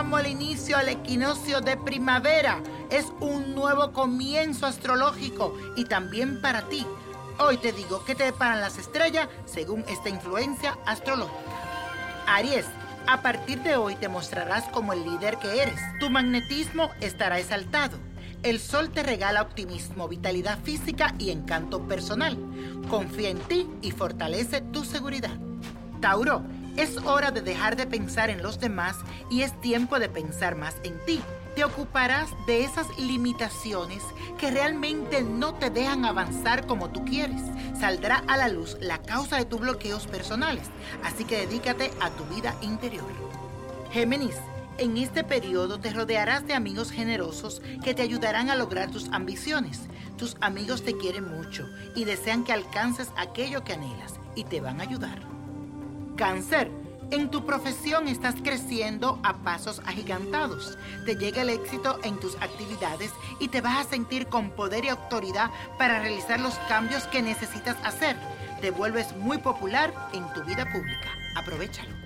como el inicio al equinoccio de primavera. Es un nuevo comienzo astrológico y también para ti. Hoy te digo qué te deparan las estrellas según esta influencia astrológica. Aries, a partir de hoy te mostrarás como el líder que eres. Tu magnetismo estará exaltado. El sol te regala optimismo, vitalidad física y encanto personal. Confía en ti y fortalece tu seguridad. Tauro, es hora de dejar de pensar en los demás y es tiempo de pensar más en ti. Te ocuparás de esas limitaciones que realmente no te dejan avanzar como tú quieres. Saldrá a la luz la causa de tus bloqueos personales, así que dedícate a tu vida interior. Géminis, en este periodo te rodearás de amigos generosos que te ayudarán a lograr tus ambiciones. Tus amigos te quieren mucho y desean que alcances aquello que anhelas y te van a ayudar. Cáncer. En tu profesión estás creciendo a pasos agigantados. Te llega el éxito en tus actividades y te vas a sentir con poder y autoridad para realizar los cambios que necesitas hacer. Te vuelves muy popular en tu vida pública. Aprovechalo.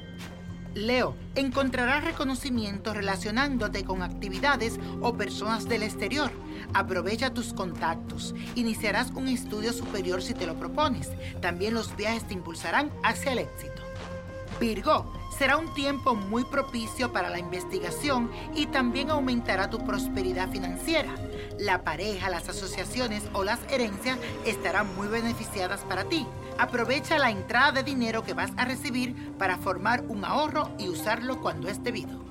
Leo, encontrarás reconocimiento relacionándote con actividades o personas del exterior. Aprovecha tus contactos. Iniciarás un estudio superior si te lo propones. También los viajes te impulsarán hacia el éxito. Virgo, será un tiempo muy propicio para la investigación y también aumentará tu prosperidad financiera. La pareja, las asociaciones o las herencias estarán muy beneficiadas para ti. Aprovecha la entrada de dinero que vas a recibir para formar un ahorro y usarlo cuando es debido.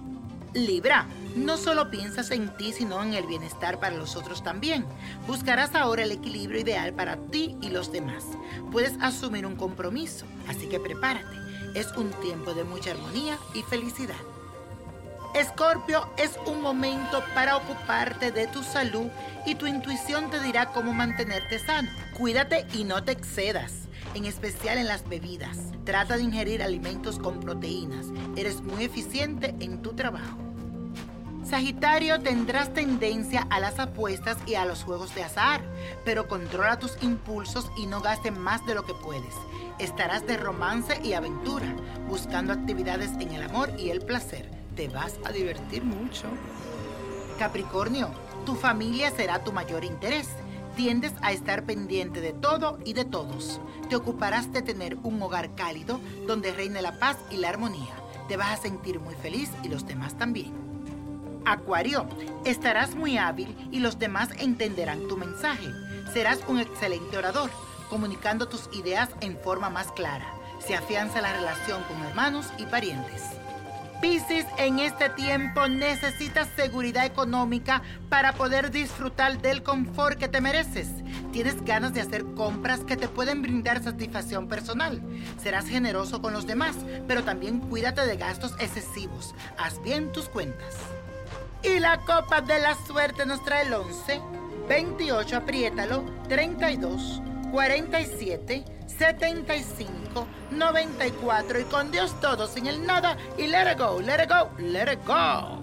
Libra, no solo piensas en ti, sino en el bienestar para los otros también. Buscarás ahora el equilibrio ideal para ti y los demás. Puedes asumir un compromiso, así que prepárate. Es un tiempo de mucha armonía y felicidad. Escorpio es un momento para ocuparte de tu salud y tu intuición te dirá cómo mantenerte sano. Cuídate y no te excedas, en especial en las bebidas. Trata de ingerir alimentos con proteínas. Eres muy eficiente en tu trabajo. Sagitario, tendrás tendencia a las apuestas y a los juegos de azar, pero controla tus impulsos y no gastes más de lo que puedes. Estarás de romance y aventura, buscando actividades en el amor y el placer. Te vas a divertir mucho. Capricornio, tu familia será tu mayor interés. Tiendes a estar pendiente de todo y de todos. Te ocuparás de tener un hogar cálido donde reine la paz y la armonía. Te vas a sentir muy feliz y los demás también. Acuario, estarás muy hábil y los demás entenderán tu mensaje. Serás un excelente orador, comunicando tus ideas en forma más clara. Se afianza la relación con hermanos y parientes. Piscis, en este tiempo necesitas seguridad económica para poder disfrutar del confort que te mereces. Tienes ganas de hacer compras que te pueden brindar satisfacción personal. Serás generoso con los demás, pero también cuídate de gastos excesivos. Haz bien tus cuentas. Y la copa de la suerte nos trae el 11, 28, apriétalo, 32, 47, 75, 94 y con Dios todo, sin el nada y let it go, let it go, let it go.